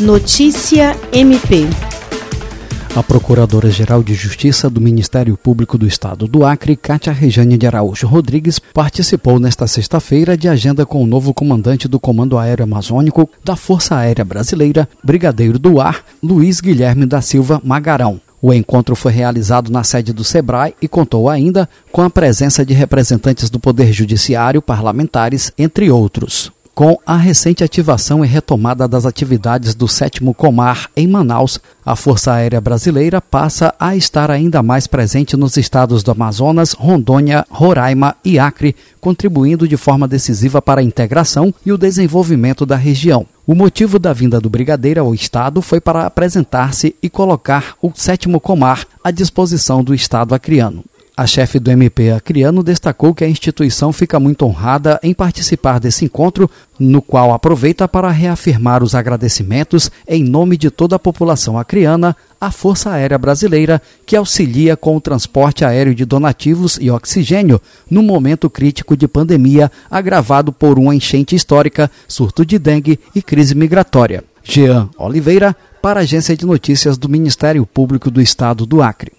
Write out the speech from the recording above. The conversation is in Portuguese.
Notícia MP. A Procuradora-Geral de Justiça do Ministério Público do Estado do Acre, Cátia Rejane de Araújo Rodrigues, participou nesta sexta-feira de agenda com o novo comandante do Comando Aéreo Amazônico da Força Aérea Brasileira, Brigadeiro do Ar, Luiz Guilherme da Silva Magarão. O encontro foi realizado na sede do SEBRAE e contou ainda com a presença de representantes do Poder Judiciário, parlamentares, entre outros. Com a recente ativação e retomada das atividades do 7 Comar em Manaus, a Força Aérea Brasileira passa a estar ainda mais presente nos estados do Amazonas, Rondônia, Roraima e Acre, contribuindo de forma decisiva para a integração e o desenvolvimento da região. O motivo da vinda do Brigadeiro ao Estado foi para apresentar-se e colocar o 7 Comar à disposição do Estado acriano. A chefe do MP Acriano destacou que a instituição fica muito honrada em participar desse encontro, no qual aproveita para reafirmar os agradecimentos em nome de toda a população acriana à Força Aérea Brasileira, que auxilia com o transporte aéreo de donativos e oxigênio no momento crítico de pandemia agravado por uma enchente histórica, surto de dengue e crise migratória. Jean Oliveira, para a Agência de Notícias do Ministério Público do Estado do Acre.